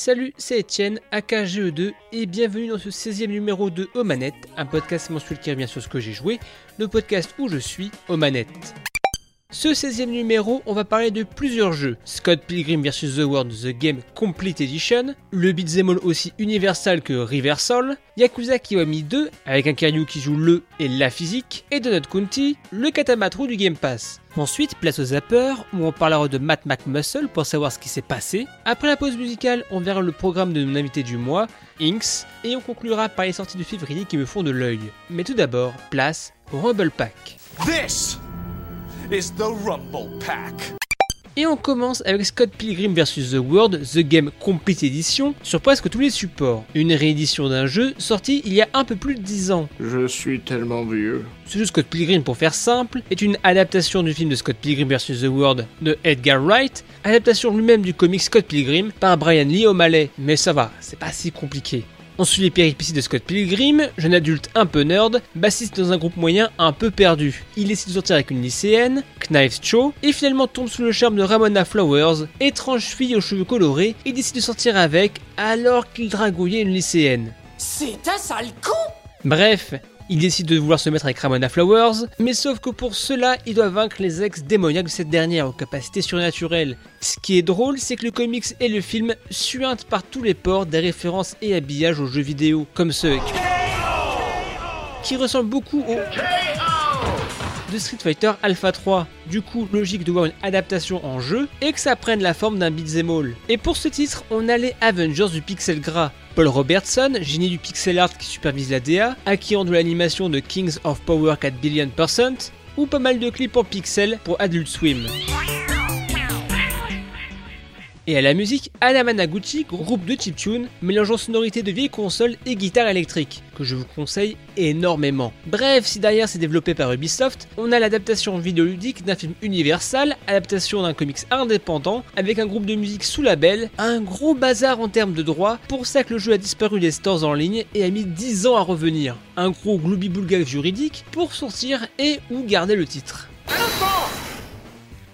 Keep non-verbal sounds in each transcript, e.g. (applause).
Salut, c'est Etienne, AKGE2, et bienvenue dans ce 16e numéro de Aux un podcast mensuel qui revient sur ce que j'ai joué, le podcast où je suis, aux manettes. Ce 16e numéro, on va parler de plusieurs jeux. Scott Pilgrim vs. The World The Game Complete Edition, le beat'em all aussi universal que Reversal, Yakuza Kiwami 2, avec un Kiryu qui joue le et la physique, et Donut County, le Katamatru du Game Pass. Ensuite, place au zapper, où on parlera de Matt McMuscle pour savoir ce qui s'est passé. Après la pause musicale, on verra le programme de mon invité du mois, Inks, et on conclura par les sorties de février qui me font de l'œil. Mais tout d'abord, place au Rumble Pack. Rumble Pack. Et on commence avec Scott Pilgrim vs. The World, The Game Complete Edition, sur presque tous les supports. Une réédition d'un jeu sorti il y a un peu plus de 10 ans. Je suis tellement vieux. Ce jeu Scott Pilgrim, pour faire simple, est une adaptation du film de Scott Pilgrim vs. The World de Edgar Wright, adaptation lui-même du comic Scott Pilgrim par Brian Lee O'Malley. Mais ça va, c'est pas si compliqué. On suit les péripéties de Scott Pilgrim, jeune adulte un peu nerd, bassiste dans un groupe moyen un peu perdu. Il décide de sortir avec une lycéenne, Knives Cho, et finalement tombe sous le charme de Ramona Flowers, étrange fille aux cheveux colorés, et décide de sortir avec alors qu'il dragouillait une lycéenne. C'est un sale con Bref, il décide de vouloir se mettre avec Ramona Flowers, mais sauf que pour cela, il doit vaincre les ex démoniaques de cette dernière aux capacités surnaturelles. Ce qui est drôle, c'est que le comics et le film suintent par tous les ports des références et habillages aux jeux vidéo, comme ceux qui ressemblent beaucoup au de Street Fighter Alpha 3. Du coup, logique de voir une adaptation en jeu et que ça prenne la forme d'un beat'em all. Et pour ce titre, on a les Avengers du pixel gras. Paul Robertson, génie du pixel art qui supervise la DA, acquérant de l'animation de Kings of Power 4 billion percent, ou pas mal de clips en pixel pour Adult Swim. Et à la musique, Anamanaguchi, groupe de chiptune, mélangeant sonorité de vieilles consoles et guitare électrique, que je vous conseille énormément. Bref, si derrière c'est développé par Ubisoft, on a l'adaptation vidéoludique d'un film universal, adaptation d'un comics indépendant, avec un groupe de musique sous label, un gros bazar en termes de droits, pour ça que le jeu a disparu des stores en ligne et a mis 10 ans à revenir. Un gros gloubi juridique pour sortir et ou garder le titre.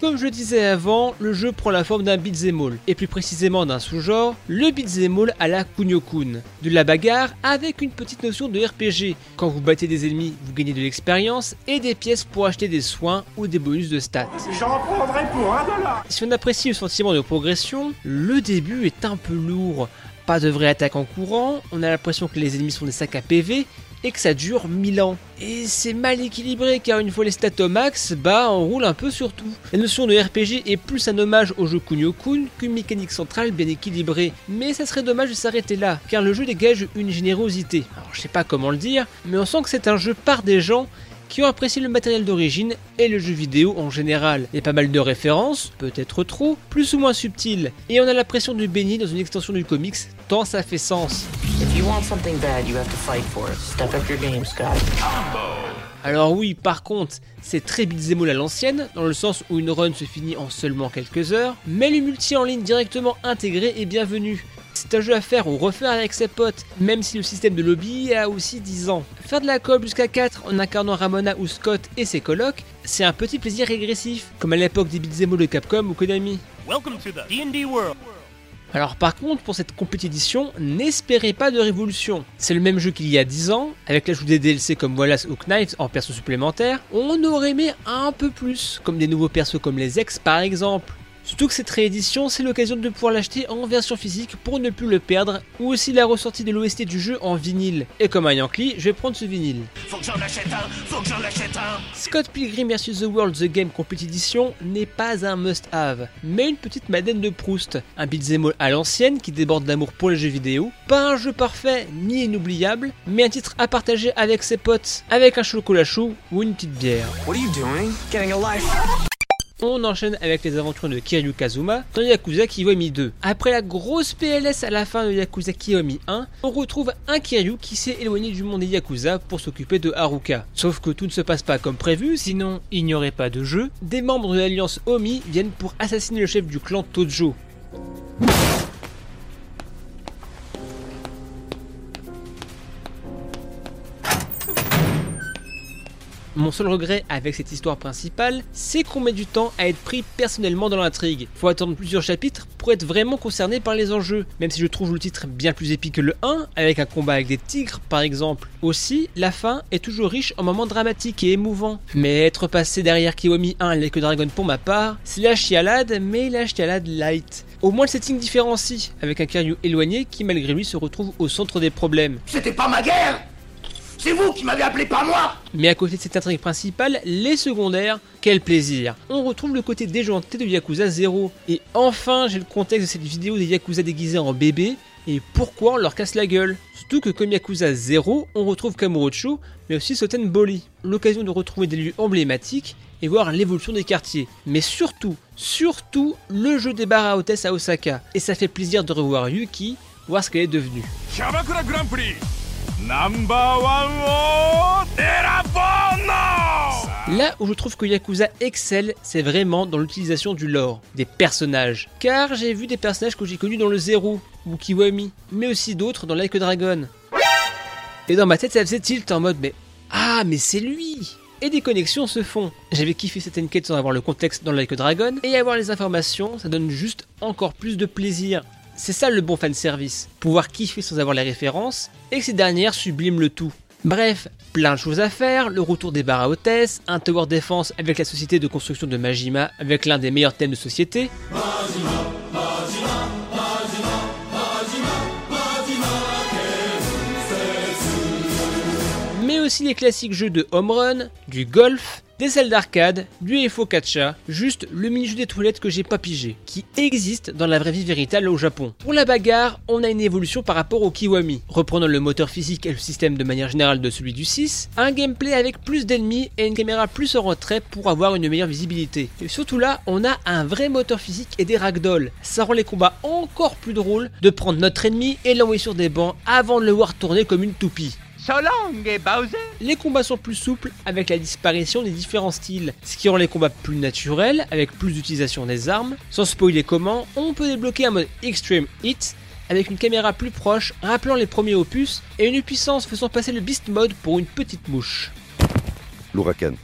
Comme je le disais avant, le jeu prend la forme d'un beat'em all, et plus précisément d'un sous-genre, le beat'em all à la Kunio-kun. De la bagarre avec une petite notion de RPG. Quand vous battez des ennemis, vous gagnez de l'expérience et des pièces pour acheter des soins ou des bonus de stats. J'en prendrai pour un dollar Si on apprécie le sentiment de progression, le début est un peu lourd. Pas de vraie attaque en courant, on a l'impression que les ennemis sont des sacs à PV et que ça dure 1000 ans. Et c'est mal équilibré car une fois les stats au max, bah on roule un peu sur tout. La notion de RPG est plus un hommage au jeu Kunio-kun qu'une mécanique centrale bien équilibrée. Mais ça serait dommage de s'arrêter là, car le jeu dégage une générosité. Alors je sais pas comment le dire, mais on sent que c'est un jeu par des gens qui ont apprécié le matériel d'origine et le jeu vidéo en général. Il y a pas mal de références, peut-être trop, plus ou moins subtiles, et on a l'impression de baigner dans une extension du comics, tant ça fait sens. Alors oui, par contre, c'est très beat'em à l'ancienne, dans le sens où une run se finit en seulement quelques heures, mais le multi en ligne directement intégré est bienvenu. C'est un jeu à faire ou refaire avec ses potes, même si le système de lobby a aussi 10 ans. Faire de la coop jusqu'à 4 en incarnant Ramona ou Scott et ses colocs, c'est un petit plaisir régressif, comme à l'époque des beat'em de Capcom ou Konami. Welcome to the D&D world. Alors par contre, pour cette compétition, n'espérez pas de révolution. C'est le même jeu qu'il y a 10 ans, avec l'ajout des DLC comme Wallace ou Knives en perso supplémentaires. On aurait aimé un peu plus, comme des nouveaux persos comme les ex par exemple. Surtout que cette réédition, c'est l'occasion de pouvoir l'acheter en version physique pour ne plus le perdre, ou aussi la ressortie de l'OST du jeu en vinyle. Et comme un Yankee, je vais prendre ce vinyle. Faut que j'en achète un, faut que j'en achète un Scott Pilgrim vs The World The Game Complete Edition n'est pas un must-have, mais une petite madeleine de Proust. Un beat'em all à l'ancienne qui déborde d'amour pour les jeux vidéo. Pas un jeu parfait ni inoubliable, mais un titre à partager avec ses potes, avec un chocolat chaud ou une petite bière. What are you doing? Getting a life. On enchaîne avec les aventures de Kiryu Kazuma dans Yakuza Kiwami 2. Après la grosse PLS à la fin de Yakuza Kiwami 1, on retrouve un Kiryu qui s'est éloigné du monde des Yakuza pour s'occuper de Haruka. Sauf que tout ne se passe pas comme prévu, sinon il n'y aurait pas de jeu. Des membres de l'alliance Omi viennent pour assassiner le chef du clan Tojo. Mon seul regret avec cette histoire principale, c'est qu'on met du temps à être pris personnellement dans l'intrigue. Faut attendre plusieurs chapitres pour être vraiment concerné par les enjeux, même si je trouve le titre bien plus épique que le 1, avec un combat avec des tigres par exemple. Aussi, la fin est toujours riche en moments dramatiques et émouvants. Mais être passé derrière Kiwami 1 et que Dragon pour ma part, c'est la chialade, mais la chialade light. Au moins le setting différencie, avec un Kiryu éloigné qui malgré lui se retrouve au centre des problèmes. C'était pas ma guerre C'est vous qui m'avez appelé, pas moi Mais à côté de cette intrigue principale, les secondaires, quel plaisir On retrouve le côté déjanté de Yakuza 0. Et enfin, j'ai le contexte de cette vidéo des Yakuza déguisés en bébé, et pourquoi on leur casse la gueule. Surtout que comme Yakuza 0, on retrouve Kamurocho, mais aussi Soten Boli. L'occasion de retrouver des lieux emblématiques et voir l'évolution des quartiers. Mais surtout, surtout, le jeu des bars à hôtesse à Osaka. Et ça fait plaisir de revoir Yuki, voir ce qu'elle est devenue. Là où je trouve que Yakuza excelle, c'est vraiment dans l'utilisation du lore, des personnages. Car j'ai vu des personnages que j'ai connus dans le Zero, ou Kiwami, mais aussi d'autres dans Like Dragon. Et dans ma tête, ça faisait tilt en mode mais ah mais c'est lui et des connexions se font. J'avais kiffé cette enquête sans avoir le contexte dans Like Dragon, et avoir les informations, ça donne juste encore plus de plaisir. C'est ça le bon fanservice, pouvoir kiffer sans avoir les références, et que ces dernières subliment le tout. Bref, plein de choses à faire, le retour des bars à hôtesse, un tower défense avec la société de construction de Majima avec l'un des meilleurs thèmes de société. mais aussi les classiques jeux de home run, du golf, des salles d'arcade, du FO Catcha, juste le mini-jeu des toilettes que j'ai pas pigé, qui existe dans la vraie vie véritable au Japon. Pour la bagarre, on a une évolution par rapport au Kiwami, reprenant le moteur physique et le système de manière générale de celui du 6, un gameplay avec plus d'ennemis et une caméra plus en retrait pour avoir une meilleure visibilité. Et surtout là, on a un vrai moteur physique et des ragdolls. Ça rend les combats encore plus drôles de prendre notre ennemi et l'envoyer sur des bancs avant de le voir tourner comme une toupie. Les combats sont plus souples avec la disparition des différents styles, ce qui rend les combats plus naturels avec plus d'utilisation des armes. Sans spoiler comment, on peut débloquer un mode Extreme Hit avec une caméra plus proche rappelant les premiers opus et une puissance faisant passer le Beast Mode pour une petite mouche. L'Ouraken.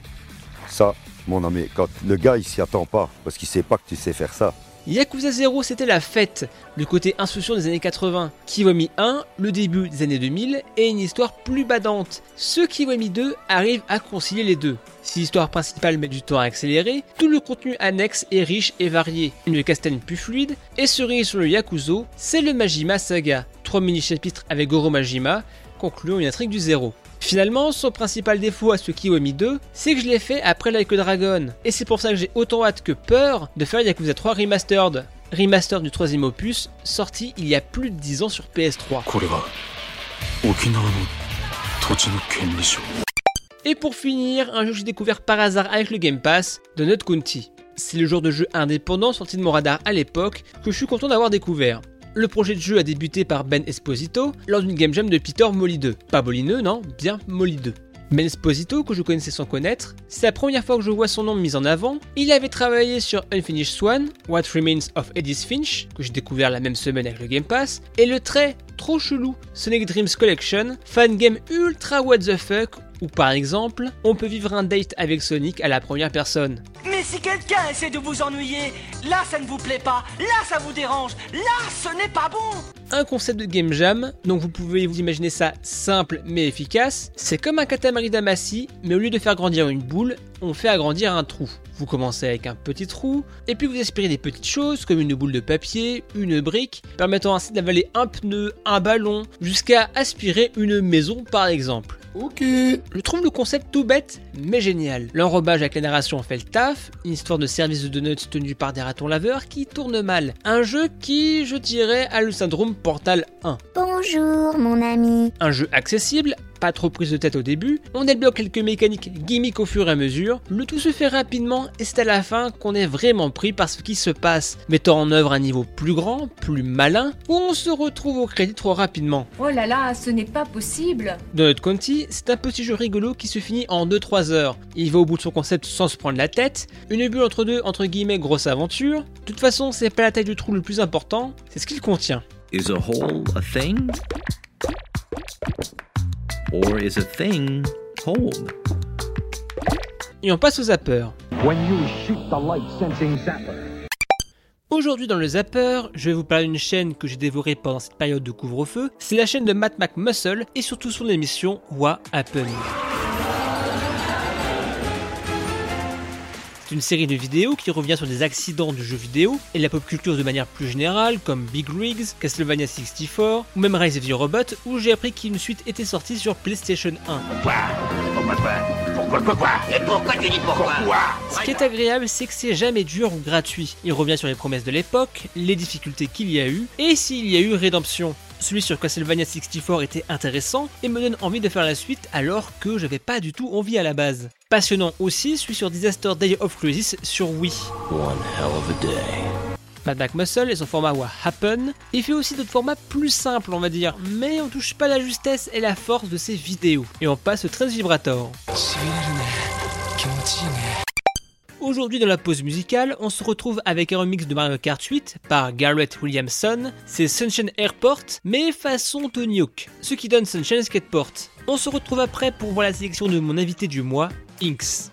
Ça, mon ami, quand le gars il s'y attend pas parce qu'il sait pas que tu sais faire ça, Yakuza 0 c'était la fête, le côté insouciant des années 80. Kiwami 1, le début des années 2000 et une histoire plus badante. Ce Kiwami 2 arrive à concilier les deux. Si l'histoire principale met du temps à accélérer, tout le contenu annexe est riche et varié. Une castagne plus fluide, et cerise sur le Yakuzo, c'est le Majima Saga. Trois mini-chapitres avec Goro Majima, concluant une intrigue du zéro. Finalement, son principal défaut à ce Kiwami 2, c'est que je l'ai fait après Like a Dragon. Et c'est pour ça que j'ai autant hâte que peur de faire Yakuza 3 Remastered. Remaster du troisième opus, sorti il y a plus de 10 ans sur PS3. Et pour finir, un jeu que j'ai découvert par hasard avec le Game Pass, de Nut County. C'est le genre de jeu indépendant sorti de mon radar à l'époque que je suis content d'avoir découvert. Le projet de jeu a débuté par Ben Esposito lors d'une game jam de Peter Molly 2. Pas Molineux, non, bien Molly 2. Ben Esposito, que je connaissais sans connaître, c'est la première fois que je vois son nom mis en avant. Il avait travaillé sur Unfinished Swan, What Remains of Edith Finch, que j'ai découvert la même semaine avec le Game Pass, et le très trop chelou Sonic Dreams Collection, fan game ultra what the fuck, où par exemple, on peut vivre un date avec Sonic à la première personne. Mais si quelqu'un essaie de vous ennuyer, là ça ne vous plaît pas, là ça vous dérange, là ce n'est pas bon un concept de game jam, donc vous pouvez vous imaginer ça simple mais efficace. C'est comme un Katamari Damacy, mais au lieu de faire grandir une boule, on fait agrandir un trou. Vous commencez avec un petit trou, et puis vous aspirez des petites choses comme une boule de papier, une brique, permettant ainsi d'avaler un pneu, un ballon, jusqu'à aspirer une maison par exemple. Ok. Je trouve le concept tout bête, mais génial. L'enrobage avec la narration fait le taf, une histoire de service de donuts tenu par des ratons laveurs qui tourne mal. Un jeu qui, je dirais, a le syndrome Portal 1. Bonjour mon ami. Un jeu accessible, pas trop prise de tête au début, on débloque quelques mécaniques gimmicks au fur et à mesure, le tout se fait rapidement et c'est à la fin qu'on est vraiment pris par ce qui se passe, mettant en œuvre un niveau plus grand, plus malin, où on se retrouve au crédit trop rapidement. Oh là là, ce n'est pas possible Donut County, c'est un petit jeu rigolo qui se finit en 2-3 heures. Il va au bout de son concept sans se prendre la tête, une bulle entre deux entre guillemets grosse aventure. De toute façon, c'est pas la taille du trou le plus important, c'est ce qu'il contient. Is a hole a thing? Or is a thing hold? Et on passe au zapper. Aujourd'hui dans le Zapper, je vais vous parler d'une chaîne que j'ai dévorée pendant cette période de couvre-feu. C'est la chaîne de Matt McMuscle et surtout son émission What Happened. C'est une série de vidéos qui revient sur des accidents du jeu vidéo et la pop culture de manière plus générale, comme Big Rigs, Castlevania 64 ou même Rise of the Robot, où j'ai appris qu'une suite était sortie sur PlayStation 1. Pourquoi quoi quoi? Et pourquoi tu dis pourquoi? Ce qui est agréable, c'est que c'est jamais dur ou gratuit. Il revient sur les promesses de l'époque, les difficultés qu'il y a eu, et s'il y a eu rédemption. Celui sur Castlevania 64 était intéressant et me donne envie de faire la suite alors que j'avais pas du tout envie à la base. Passionnant aussi, celui sur Disaster Day of Crisis sur Wii. Mad Max Muscle et son format What Happen, il fait aussi d'autres formats plus simples on va dire, mais on touche pas la justesse et la force de ses vidéos. Et on passe au 13 Vibrator. Aujourd'hui dans la pause musicale, on se retrouve avec un remix de Mario Kart 8 par Garrett Williamson, c'est Sunshine Airport, mais façon Tony Hawk, ce qui donne Sunshine Skateport. On se retrouve après pour voir la sélection de mon invité du mois, Inks.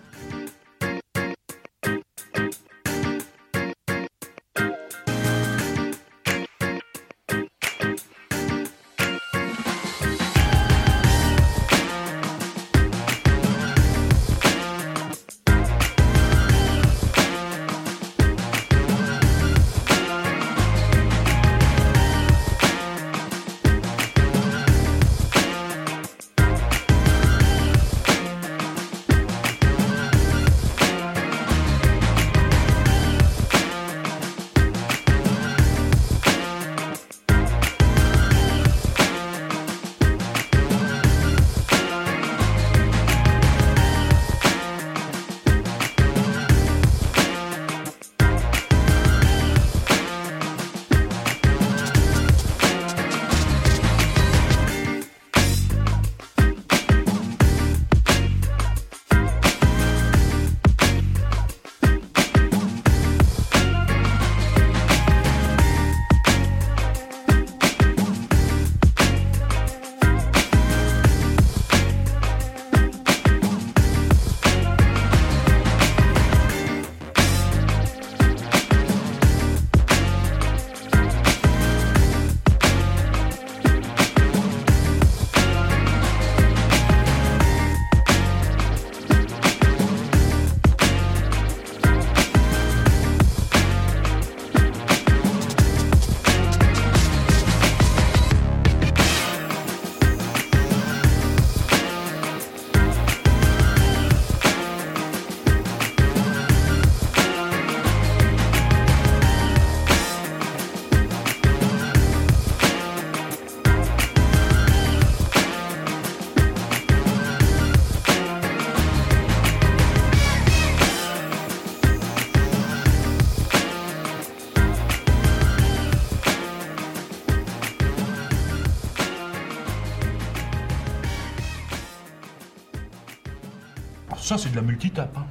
Ça, c'est de la multitape. Hein.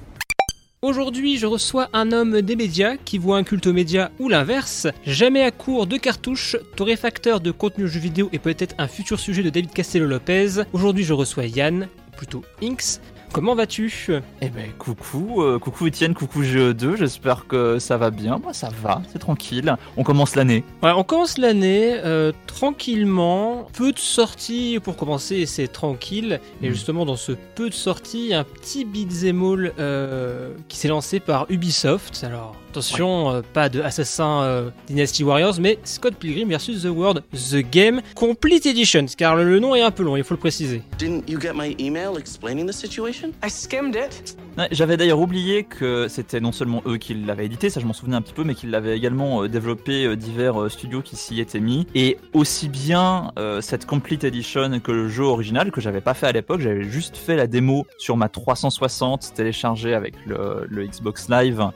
Aujourd'hui, je reçois un homme des médias qui voit un culte aux médias ou l'inverse. Jamais à court de cartouches, torréfacteur de contenu jeux vidéo et peut-être un futur sujet de David Castello Lopez. Aujourd'hui, je reçois Yann, plutôt Inks. Comment vas-tu? Eh ben coucou, euh, coucou Étienne, coucou GE2, j'espère que ça va bien. Moi ça va, c'est tranquille. On commence l'année. Ouais, on commence l'année euh, tranquillement. Peu de sorties pour commencer, c'est tranquille. Et Mm. justement, dans ce peu de sorties, un petit beat'em all euh, qui s'est lancé par Ubisoft. Alors attention, euh, pas de Assassin euh, Dynasty Warriors, mais Scott Pilgrim vs The World, The Game Complete Edition. Car le, le nom est un peu long, il faut le préciser. Didn't you get my email explaining the situation? I skimmed it. Ouais, J'avais d'ailleurs oublié que c'était non seulement eux qui l'avaient édité, ça je m'en souvenais un petit peu, mais qu'ils l'avaient également euh, développé divers studios qui s'y étaient mis. Et aussi bien euh, cette Complete Edition que le jeu original, que j'avais pas fait à l'époque, j'avais juste fait la démo sur ma 360 téléchargée avec le, le Xbox Live.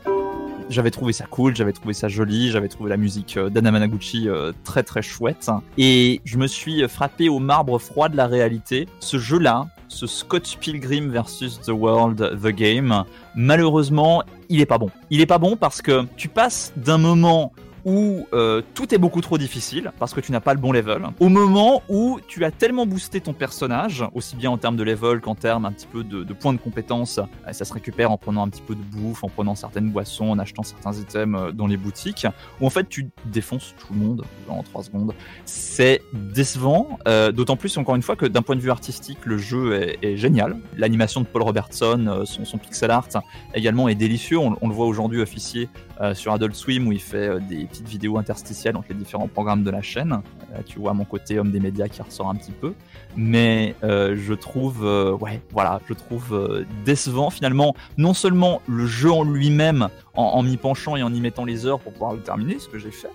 J'avais trouvé ça cool, j'avais trouvé ça joli, j'avais trouvé la musique euh, d'Anna Managuchi euh, très très chouette. Et je me suis frappé au marbre froid de la réalité. Ce jeu-là, ce Scott Pilgrim versus The World, The Game, malheureusement, il est pas bon. Il est pas bon parce que tu passes d'un moment où euh, tout est beaucoup trop difficile parce que tu n'as pas le bon level, au moment où tu as tellement boosté ton personnage, aussi bien en termes de level qu'en termes un petit peu de, points de compétence, euh, ça se récupère en prenant un petit peu de bouffe, en prenant certaines boissons, en achetant certains items euh, dans les boutiques, où en fait tu défonces tout le monde en 3 secondes. C'est décevant, euh, d'autant plus encore une fois que d'un point de vue artistique, le jeu est, est génial. L'animation de Paul Robertson, son, pixel art également est délicieux. On, on le voit aujourd'hui officier euh, sur Adult Swim où il fait euh, des petites vidéos interstitielles entre les différents programmes de la chaîne. Euh, tu vois mon côté homme des médias qui ressort un petit peu. Mais je trouve, ouais, voilà, je trouve décevant finalement non seulement le jeu en lui-même en, en m'y penchant et en y mettant les heures pour pouvoir le terminer, ce que j'ai fait.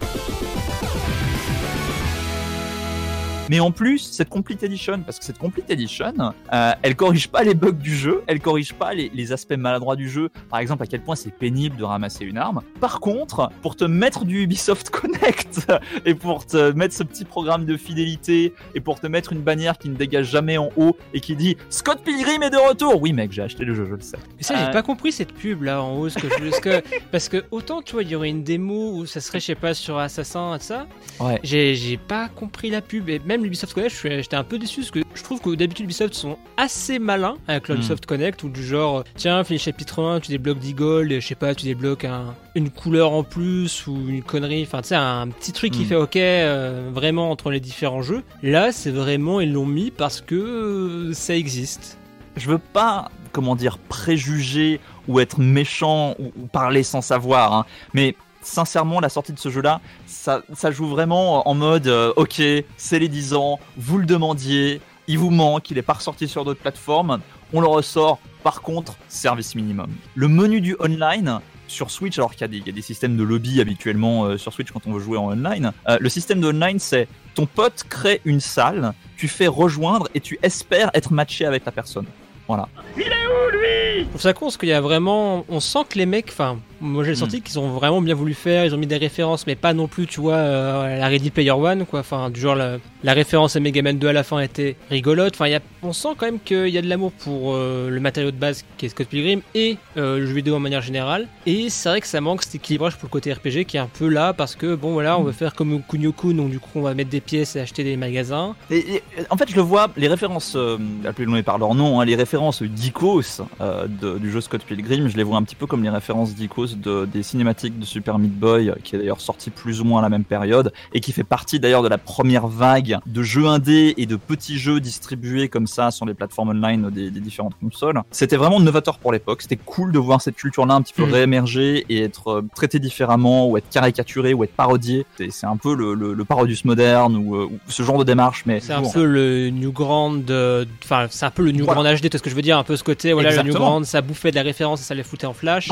Mais en plus, cette Complete Edition, parce que cette Complete Edition, euh, elle corrige pas les bugs du jeu, elle corrige pas les, les aspects maladroits du jeu, par exemple à quel point c'est pénible de ramasser une arme. Par contre, pour te mettre du Ubisoft (laughs) Connect et pour te mettre ce petit programme de fidélité et pour te mettre une bannière qui ne dégage jamais en haut et qui dit Scott Pilgrim est de retour. Oui mec, j'ai acheté le jeu, je le sais. Mais ça, j'ai Euh, pas compris cette pub là en haut. Ce que je- parce, que, (laughs) parce que autant tu vois, il y aurait une démo où ça serait, je sais pas, sur Assassin et ça. Ouais. J'ai j'ai pas compris la pub. Et même l'Ubisoft Connect, j'étais un peu déçu parce que je trouve que d'habitude, Ubisoft sont assez malins avec l'Ubisoft Connect ou du genre, tiens, fais chapitre 1, tu débloques 10 gold, et je sais pas, tu débloques un- une couleur en plus ou une connerie. Enfin, tu sais, un petit truc qui Mm. fait ok euh, vraiment entre les différents jeux. Là, c'est vraiment, ils l'ont mis parce que euh, ça existe. je veux pas, comment dire, préjuger ou être méchant ou, ou parler sans savoir, hein, mais sincèrement, la sortie de ce jeu-là, ça, ça joue vraiment en mode, euh, ok, c'est les 10 ans, vous le demandiez, il vous manque, il est pas ressorti sur d'autres plateformes, on le ressort, par contre, service minimum. Le menu du online, sur Switch, alors qu'il y, a des- il y a des systèmes de lobby habituellement euh, sur Switch quand on veut jouer en online, euh, le système de online, c'est ton pote crée une salle, tu fais rejoindre et tu espères être matché avec la personne. Voilà. Je trouve ça con parce qu'il y a vraiment. On sent que les mecs, enfin, moi j'ai le Hmm. senti qu'ils ont vraiment bien voulu faire, ils ont mis des références, mais pas non plus, tu vois, euh, la Ready Player One, quoi. Enfin, du genre, la, la référence à Mega Man 2 à la fin était rigolote. Enfin, y a, on sent quand même qu'il y a de l'amour pour euh, le matériau de base qui est Scott Pilgrim et euh, le jeu vidéo en manière générale. Et c'est vrai que ça manque cet équilibrage pour le côté RPG qui est un peu là parce que, bon, voilà, on veut faire comme Kunio-kun, donc du coup, on va mettre des pièces et acheter des magasins. Et, et, en fait, je le vois, les références, euh, appelez-les par leur nom, hein, les références d'Icos euh, de- du jeu Scott Pilgrim, je les vois un petit peu comme les références d'Icos de, des cinématiques de Super Meat Boy, qui est d'ailleurs sorti plus ou moins à la même période, et qui fait partie d'ailleurs de la première vague de jeux indés et de petits jeux distribués comme ça sur les plateformes online des, des différentes consoles. C'était vraiment novateur pour l'époque, c'était cool de voir cette culture-là un petit peu Mm. réémerger et être euh, traité différemment, ou être caricaturé, ou être parodié. C'est- C'est un peu le, le, le Parodius moderne, ou, euh, ou ce genre de démarche, mais C'est un peu le New Grand, euh, enfin c'est un peu le New Voilà. Grand HD, vois ce que je veux dire, un peu ce côté, voilà le New. Grand, ça bouffait de la référence et ça les foutait en flash.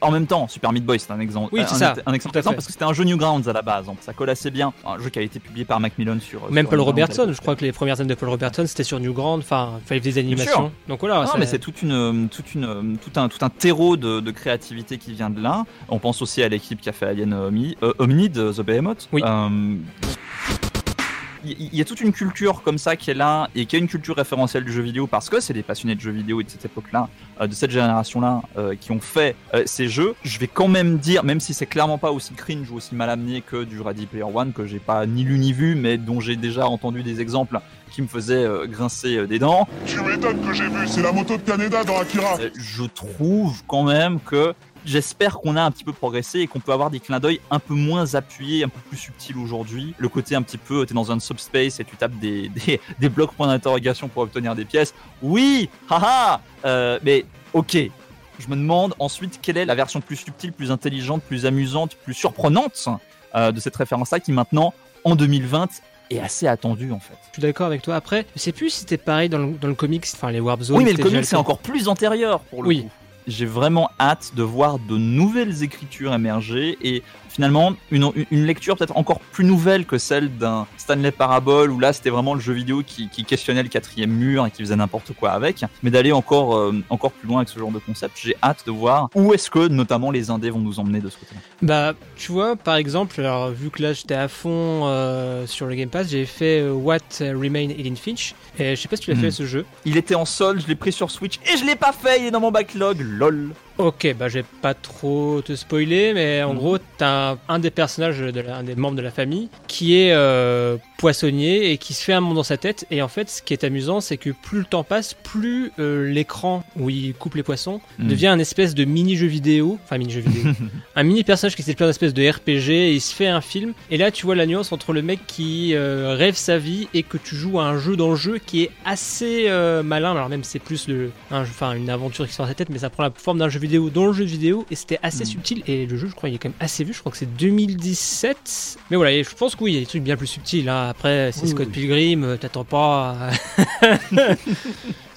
En même temps, Super Meat Boy, c'est un exemple. Oui, un, c'est ça, un exemple parce que c'était un jeu Newgrounds à la base, donc ça colle assez bien. Un jeu qui a été publié par Macmillan sur. Même sur Paul Newgrounds Robertson, je crois que les premières années de Paul Robertson c'était sur New Grand, enfin il fallait des animations. Donc voilà, Non, mais c'est toute une, toute une, tout un, tout un terreau de, de créativité qui vient de là. On pense aussi à l'équipe qui a fait Alien Omni, euh, Omnid, The Behemoth. Oui. Euh, il y a toute une culture comme ça qui est là et qui est une culture référentielle du jeu vidéo parce que c'est des passionnés de jeux vidéo de cette époque-là, euh, de cette génération-là, euh, qui ont fait euh, ces jeux. Je vais quand même dire, même si c'est clairement pas aussi cringe ou aussi mal amené que du Ready Player One que j'ai pas ni lu ni vu, mais dont j'ai déjà entendu des exemples qui me faisaient euh, grincer euh, des dents. Tu m'étonnes que j'ai vu, c'est la moto de Canada dans Akira. Euh, je trouve quand même que j'espère qu'on a un petit peu progressé et qu'on peut avoir des clins d'œil un peu moins appuyés, un peu plus subtils aujourd'hui. Le côté un petit peu, t'es dans un subspace et tu tapes des, (laughs) des, des blocs points d'interrogation pour obtenir des pièces. Oui, haha, euh, mais ok. Je me demande ensuite quelle est la version plus subtile, plus intelligente, plus amusante, plus surprenante euh, de cette référence-là qui maintenant, en 2020, est assez attendue en fait. je suis d'accord avec toi. Après, je sais plus si c'était pareil dans le, dans le comics, enfin les Warp Zones. Oui, mais le c'était déjà comic c'est encore plus antérieur pour le Oui. coup. J'ai vraiment hâte de voir de nouvelles écritures émerger et finalement une, une lecture peut-être encore plus nouvelle que celle d'un Stanley Parable où là c'était vraiment le jeu vidéo qui, qui questionnait le quatrième mur et qui faisait n'importe quoi avec, mais d'aller encore, euh, encore plus loin avec ce genre de concept. J'ai hâte de voir où est-ce que notamment les indés vont nous emmener de ce côté-là. Bah, tu vois, par exemple, alors, vu que là j'étais à fond euh, sur le Game Pass, j'ai fait euh, What Remain Edith Finch. Et je sais pas si tu l'as Hmm. fait ce jeu. Il était en solde, je l'ai pris sur Switch et je l'ai pas fait, il est dans mon backlog, lol. Ok, bah je vais pas trop te spoiler, mais en Mhm. gros, t'as un, un des personnages, de la- un des membres de la famille, qui est euh, poissonnier et qui se fait un monde dans sa tête. Et en fait, ce qui est amusant, c'est que plus le temps passe, plus euh, l'écran où il coupe les poissons Mhm. devient un espèce de mini-jeu vidéo, enfin mini-jeu vidéo, (laughs) un mini personnage qui s'est plein d'espèces de RPG et il se fait un film. Et là, tu vois la nuance entre le mec qui euh, rêve sa vie et que tu joues à un jeu dans le jeu qui est assez malin. Alors même c'est plus le, un enfin une aventure qui sort de sa tête, mais ça prend la forme d'un jeu vidéo dans le jeu vidéo et c'était assez Mhm. subtil. Et le jeu, je crois, il est quand même assez vu. Je crois que c'est 2017. Mais voilà, et je pense que oui, il y a des trucs bien plus subtils. Hein. Après, c'est Oui, Scott oui. Pilgrim, euh, t'attends pas. à- (laughs)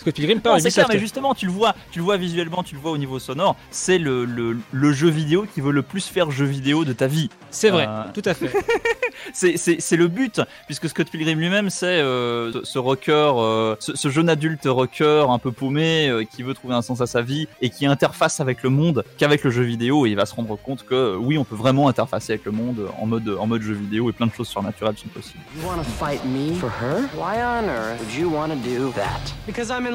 Scott Pilgrim, un c'est clair, mais justement, tu le vois, tu le vois visuellement, tu le vois au niveau sonore. C'est le, le, le jeu vidéo qui veut le plus faire jeu vidéo de ta vie. C'est vrai, Euh, tout à fait. (laughs) C'est- C'est c'est le but, puisque Scott Pilgrim lui-même, c'est euh, ce- ce rocker, euh, ce, ce jeune adulte rocker un peu paumé, euh, qui veut trouver un sens à sa vie et qui interface avec le monde qu'avec le jeu vidéo. Et il va se rendre compte que oui, on peut vraiment interfacer avec le monde en mode, en mode jeu vidéo et plein de choses surnaturelles sont possibles. You wanna fight me? For her? Why on earth would you wanna do that? Because I'm in love with her.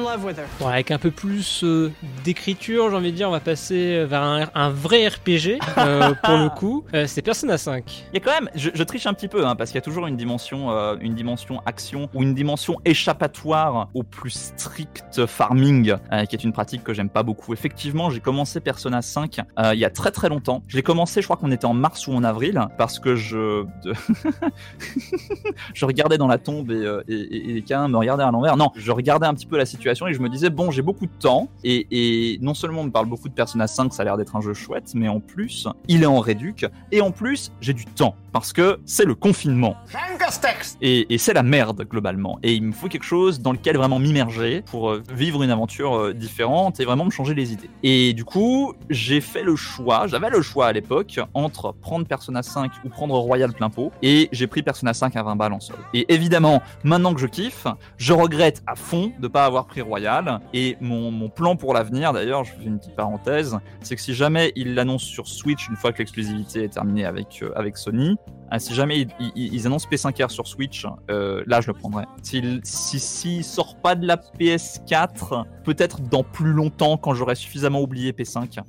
Bon, avec un peu plus euh, d'écriture, j'ai envie de dire, on va passer vers un, un vrai RPG euh, (laughs) pour le coup. Euh, c'est Persona 5. Il y a quand même, je, je triche un petit peu, hein, parce qu'il y a toujours une dimension, euh, une dimension action ou une dimension échappatoire au plus strict farming, euh, qui est une pratique que j'aime pas beaucoup. Effectivement, j'ai commencé Persona 5 euh, il y a très très longtemps. Je l'ai commencé, je crois qu'on était en mars ou en avril, parce que je de- (laughs) je regardais dans la tombe et, et, et- me regardaient à l'envers. Non, je regardais un petit peu la situation et je me disais bon, j'ai beaucoup de temps et, non seulement on me parle beaucoup de Persona 5, ça a l'air d'être un jeu chouette, mais en plus il est en réduc et en plus j'ai du temps parce que c'est le confinement et, et c'est la merde globalement et il me faut quelque chose dans lequel vraiment m'immerger pour euh, vivre une aventure euh, différente et vraiment me changer les idées. Et du coup, j'ai fait le choix, j'avais le choix à l'époque entre prendre Persona 5 ou prendre Royal plein pot et j'ai pris Persona 5 à 20 balles en sol. Et évidemment, maintenant que je kiffe, je regrette à fond de pas avoir pris Royal et mon, mon plan pour l'avenir d'ailleurs, je fais une petite parenthèse, c'est que si jamais ils l'annoncent sur Switch une fois que l'exclusivité est terminée avec, euh, avec Sony, ah, si jamais ils, annoncent P5R sur Switch, euh, là je le prendrai. S'il si, s'il sort pas de la PS4, peut-être dans plus longtemps quand j'aurai suffisamment oublié P5.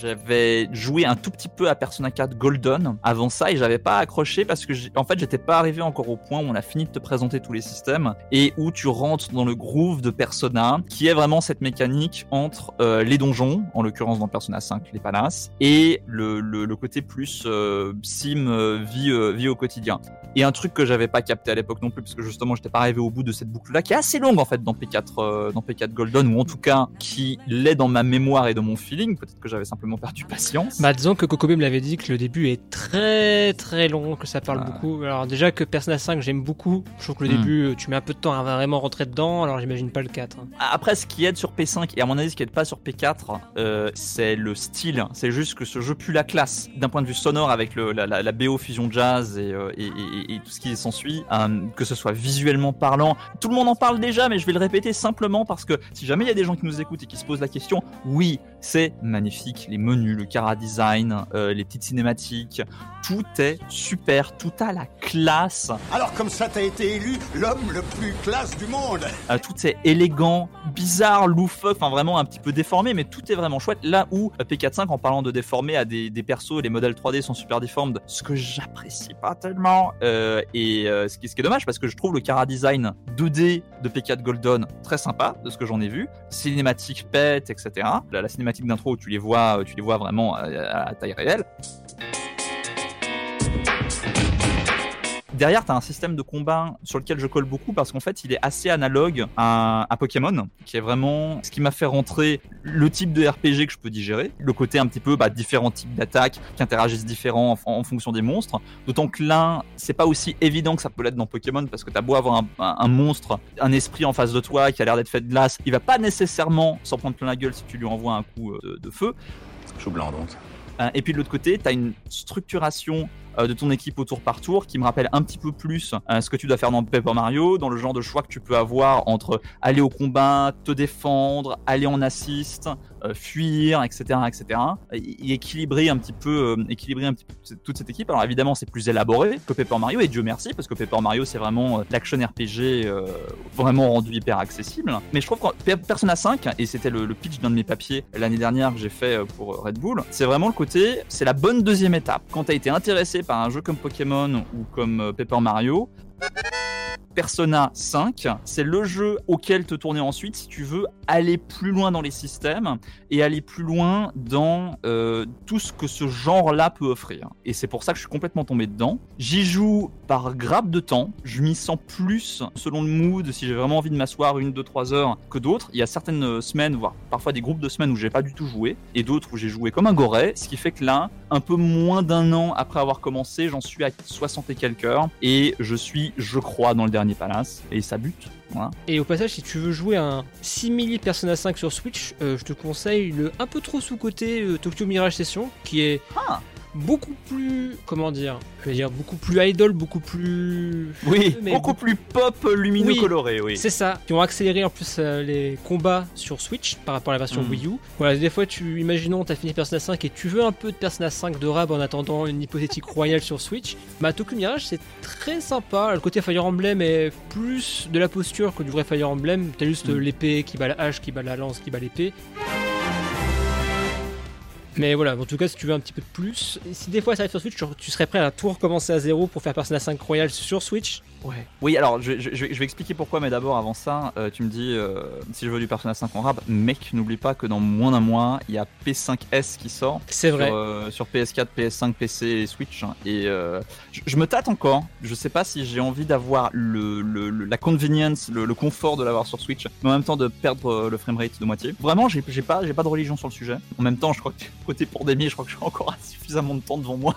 J'avais joué un tout petit peu à Persona 4 Golden avant ça et j'avais pas accroché parce que en fait j'étais pas arrivé encore au point où on a fini de te présenter tous les systèmes et où tu rentres dans le groove de Persona qui est vraiment cette mécanique entre euh, les donjons, en l'occurrence dans Persona 5 les palaces, et le, le, le côté plus euh, sim euh, vie, vie au quotidien. Et un truc que j'avais pas capté à l'époque non plus, parce que justement j'étais pas arrivé au bout de cette boucle-là, qui est assez longue en fait dans P4, euh, dans P4 Golden, ou en tout cas qui l'est dans ma mémoire et dans mon feeling. Peut-être que j'avais simplement perdu patience. Bah disons que Kokobé me l'avait dit que le début est très très long, que ça parle Ah. beaucoup. Alors déjà que Persona 5 j'aime beaucoup, je trouve que le Hmm. début euh, tu mets un peu de temps à vraiment rentrer dedans, alors j'imagine pas le 4. hein. Après, ce qui aide sur P5 et à mon avis ce qui aide pas sur P4, euh, c'est le style. C'est juste que ce jeu pue la classe d'un point de vue sonore avec le, la, la, la BO fusion jazz et, euh, et, et- et tout ce qui s'ensuit, euh, que ce soit visuellement parlant. Tout le monde en parle déjà, mais je vais le répéter simplement parce que si jamais il y a des gens qui nous écoutent et qui se posent la question, oui, c'est magnifique. Les menus, le cara design, euh, les petites cinématiques, tout est super, tout a la classe. Alors comme ça, t'as été élu l'homme le plus classe du monde. Euh, tout est élégant, bizarre, loufoque, enfin vraiment un petit peu déformé, mais tout est vraiment chouette. Là où euh, P45, en parlant de déformé, a des, des persos, les modèles 3D sont super deformed, ce que j'apprécie pas tellement. Euh, et euh, ce, qui, ce qui est dommage, parce que je trouve le cara design 2D de P4 Golden très sympa, de ce que j'en ai vu. Cinématique pète, etc. La, la cinématique d'intro où tu les vois, tu les vois vraiment à- à taille réelle. Derrière, tu as un système de combat sur lequel je colle beaucoup parce qu'en fait, il est assez analogue à, à Pokémon, qui est vraiment ce qui m'a fait rentrer le type de RPG que je peux digérer. Le côté un petit peu bah, différents types d'attaques qui interagissent différents en, en fonction des monstres. D'autant que l'un, c'est pas aussi évident que ça peut l'être dans Pokémon parce que t'as beau avoir un, un- un monstre, un esprit en face de toi qui a l'air d'être fait de glace, il va pas nécessairement s'en prendre plein la gueule si tu lui envoies un coup euh, de, de feu. Chou blanc donc. Euh, et puis de l'autre côté, tu as une structuration de ton équipe au tour par tour qui me rappelle un petit peu plus euh, ce que tu dois faire dans Paper Mario, dans le genre de choix que tu peux avoir entre aller au combat, te défendre, aller en assist, euh, fuir, etc., etc. Et équilibrer un petit peu, euh, équilibrer un petit peu toute cette équipe. Alors évidemment, c'est plus élaboré que Paper Mario et Dieu merci parce que Paper Mario c'est vraiment euh, l'action RPG euh, vraiment rendu hyper accessible. Mais je trouve que Pe- Persona 5 et c'était le, le pitch d'un de mes papiers l'année dernière que j'ai fait euh, pour Red Bull, c'est vraiment le côté, c'est la bonne deuxième étape. Quand t'as été intéressé par un jeu comme Pokémon ou comme euh, Paper Mario, Persona 5, c'est le jeu auquel te tourner ensuite si tu veux aller plus loin dans les systèmes et aller plus loin dans euh, tout ce que ce genre-là peut offrir. Et c'est pour ça que je suis complètement tombé dedans. J'y joue par grappe de temps, je m'y sens plus selon le mood, si j'ai vraiment envie de m'asseoir une, deux, trois heures que d'autres. Il y a certaines semaines, voire parfois des groupes de semaines où j'ai pas du tout joué, et d'autres où j'ai joué comme un goret, ce qui fait que là, un peu moins d'un an après avoir commencé, j'en suis à 60 et quelques heures, et je suis, je crois, dans le dernier palace, et ça bute. Voilà. Et au passage, si tu veux jouer un simili Persona 5 sur Switch, euh, je te conseille le un peu trop sous-côté euh, Tokyo Mirage Session, qui est Ah. Beaucoup plus, comment dire, je vais dire beaucoup plus idol, beaucoup plus. Oui, Mais beaucoup plus pop, lumineux, Oui, coloré, oui. C'est ça, qui ont accéléré en plus euh, les combats sur Switch par rapport à la version Mm. Wii U. Voilà, des fois, tu imaginons, t'as fini Persona 5 et tu veux un peu de Persona 5 de rab en attendant une hypothétique royale sur Switch. Bah, Tokyo Mirage, c'est très sympa. Le côté Fire Emblem est plus de la posture que du vrai Fire Emblem. T'as juste euh, Mm. l'épée qui bat la hache, qui bat la lance, qui bat l'épée. Mais voilà, en tout cas, si tu veux un petit peu de plus, si des fois ça arrive sur Switch, tu serais prêt à tout recommencer à zéro pour faire Persona 5 Royal sur Switch Ouais. Oui, alors je, je- je vais- expliquer pourquoi, mais d'abord, avant ça, euh, tu me dis euh, si je veux du Persona 5 en rab, mec, n'oublie pas que dans moins d'un mois, il y a P5S qui sort. C'est sur, vrai. euh, sur PS4, PS5, PC et Switch. hein. Et euh, je, je me tâte encore. Je sais pas si j'ai envie d'avoir le, le- le- la convenience, le, le confort de l'avoir sur Switch, mais en même temps de perdre le framerate de moitié. Vraiment, j'ai pas, pas de religion sur le sujet. En même temps, je crois que côté pandémie, je crois que j'ai encore (laughs) suffisamment de temps devant moi.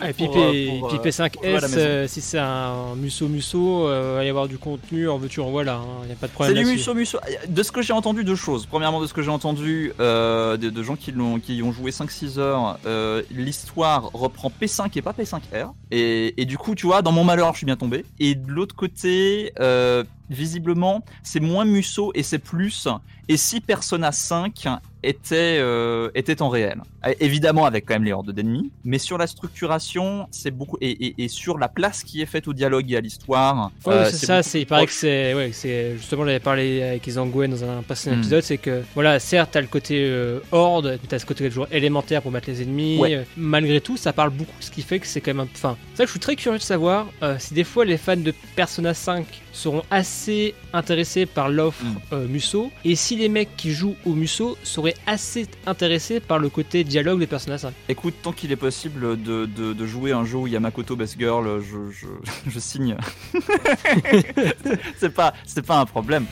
Ah, et puis, pour, P- euh, pour, puis euh, P5S, pour jouer à la maison. euh, si c'est un musso musso, euh, il va y avoir du contenu en veux-tu en voilà, il n'y a pas de C'est problème du là-dessus. musso musso. De ce que j'ai entendu, deux choses. Premièrement, de ce que j'ai entendu euh, de, de gens qui, l'ont, qui y ont joué 5-6 heures, euh, l'histoire reprend P5 et pas P5R. Et, et du coup, tu vois, dans mon malheur, je suis bien tombé. Et de l'autre côté, euh, visiblement, c'est moins musso et c'est plus. Et si Persona 5 était, euh, était en réel Euh, Évidemment, avec quand même les hordes d'ennemis. Mais sur la structuration, c'est beaucoup. Et, et- et sur la place qui est faite au dialogue et à l'histoire. Ouais, euh, c'est ça, il paraît que c'est, ouais, justement j'avais parlé avec Izangue dans un précédent Hmm. épisode, c'est que voilà, certes t'as le côté euh, horde, t'as ce côté toujours élémentaire pour battre les ennemis. Ouais. malgré tout, ça parle beaucoup, ce qui fait que c'est quand même, un... enfin, c'est ça que je suis très curieux de savoir si des fois les fans de Persona 5 seront assez intéressés par l'offre Hmm. euh, Musso, et si les mecs qui jouent au Musso seraient assez intéressés par le côté dialogue de Persona 5. Écoute, tant qu'il est possible de, de, de jouer un jeu où il y a Makoto Best Girl, je, je, (laughs) je signe. (laughs) c'est pas, c'est pas un problème.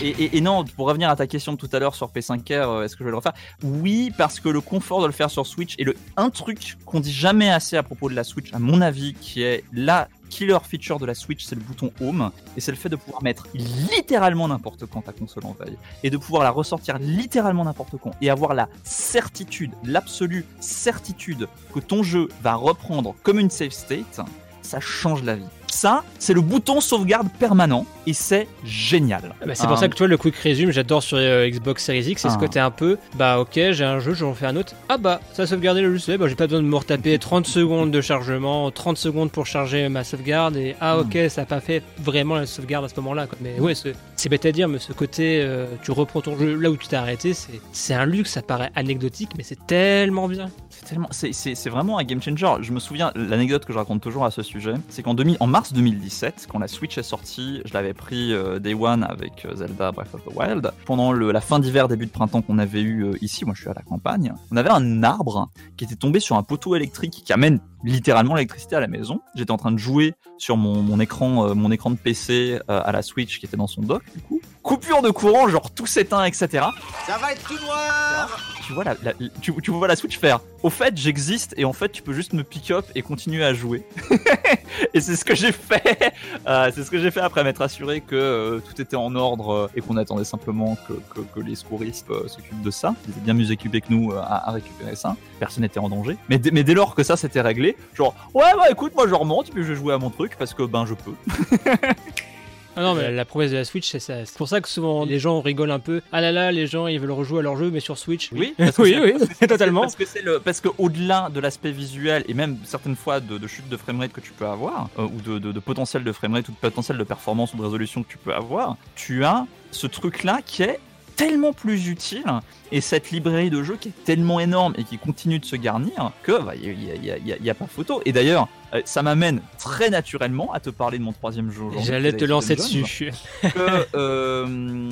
Et, et- et non, pour revenir à ta question de tout à l'heure sur P5R, euh, est-ce que je vais le refaire? Oui, parce que le confort de le faire sur Switch est le un truc qu'on dit jamais assez à propos de la Switch, à mon avis, qui est la killer feature de la Switch, c'est le bouton Home, et c'est le fait de pouvoir mettre littéralement n'importe quand ta console en veille, et de pouvoir la ressortir littéralement n'importe quand, et avoir la certitude, l'absolue certitude que ton jeu va reprendre comme une save state, ça change la vie. Ça, c'est le bouton sauvegarde permanent, et c'est génial. Bah, c'est pour Euh, ça que tu vois le quick resume, j'adore sur euh, Xbox Series X, c'est ce Ah. côté un peu, bah ok, j'ai un jeu, j'en fais un autre. Ah bah, ça a sauvegardé le jeu, bah j'ai pas besoin de me retaper 30 secondes de chargement, 30 secondes pour charger ma sauvegarde, et ah ok, Hmm. ça a pas fait vraiment la sauvegarde à ce moment-là. quoi. Mais ouais, c'est c'est bête à dire, mais ce côté, euh, tu reprends ton jeu là où tu t'es arrêté, c'est c'est un luxe, ça paraît anecdotique, mais c'est tellement bien. C'est tellement, c'est, c'est- c'est vraiment un game changer. Je me souviens, l'anecdote que je raconte toujours à ce sujet, c'est qu'en 2000 en mars 2017, quand la Switch est sortie, je l'avais pris euh, Day One avec euh, Zelda Breath of the Wild. Pendant la fin d'hiver, début de printemps qu'on avait eu euh, ici, moi je suis à la campagne, on avait un arbre qui était tombé sur un poteau électrique qui amène littéralement l'électricité à la maison. J'étais en train de jouer sur mon, mon écran, euh, mon écran de PC euh, à la Switch qui était dans son dock du coup. coupure de courant, genre tout s'éteint, etc. Ça va être tout noir Tu vois la, la- tu, tu vois la Switch faire. Au fait, j'existe et en fait, tu peux juste me pick up et continuer à jouer. (laughs) et c'est ce que j'ai fait. Euh, c'est ce que j'ai fait après m'être assuré que tout était en ordre et qu'on attendait simplement que, que- que les secouristes s'occupent de ça. Ils étaient bien mieux équipés que nous à, à récupérer ça. Personne n'était en danger. Mais, dès- mais dès lors que ça s'était réglé, genre ouais bah écoute, moi je remonte et puis je vais jouer à mon truc parce que ben je peux. (laughs) Ah non, mais la promesse de la Switch, c'est ça. C'est pour ça que souvent les gens rigolent un peu. Ah là là, les gens ils veulent rejouer à leur jeu, mais sur Switch. Oui, (laughs) oui, oui, (laughs) totalement. Parce que c'est le, parce que au-delà de l'aspect visuel et même certaines fois de, de chute de framerate que tu peux avoir, euh, ou de, de- de potentiel de framerate ou de potentiel de performance ou de résolution que tu peux avoir, tu as ce truc-là qui est tellement plus utile et cette librairie de jeux qui est tellement énorme et qui continue de se garnir que bah, il y, a- il y a- pas photo. Et d'ailleurs, ça m'amène très naturellement à te parler de mon troisième jeu. aujourd'hui, J'allais te lancer dessus. que, euh,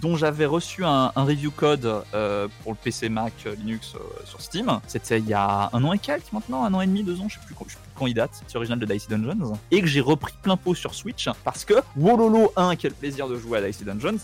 dont j'avais reçu un, un review code euh, pour le PC Mac euh, Linux euh, sur Steam. C'était il y a un an et quelques maintenant, un an et demi, deux ans, je sais plus, quand- je sais plus quand il date. C'est original de Dicey Dungeons. Et que j'ai repris plein pot sur Switch parce que, wololo, un, quel plaisir de jouer à Dicey Dungeons.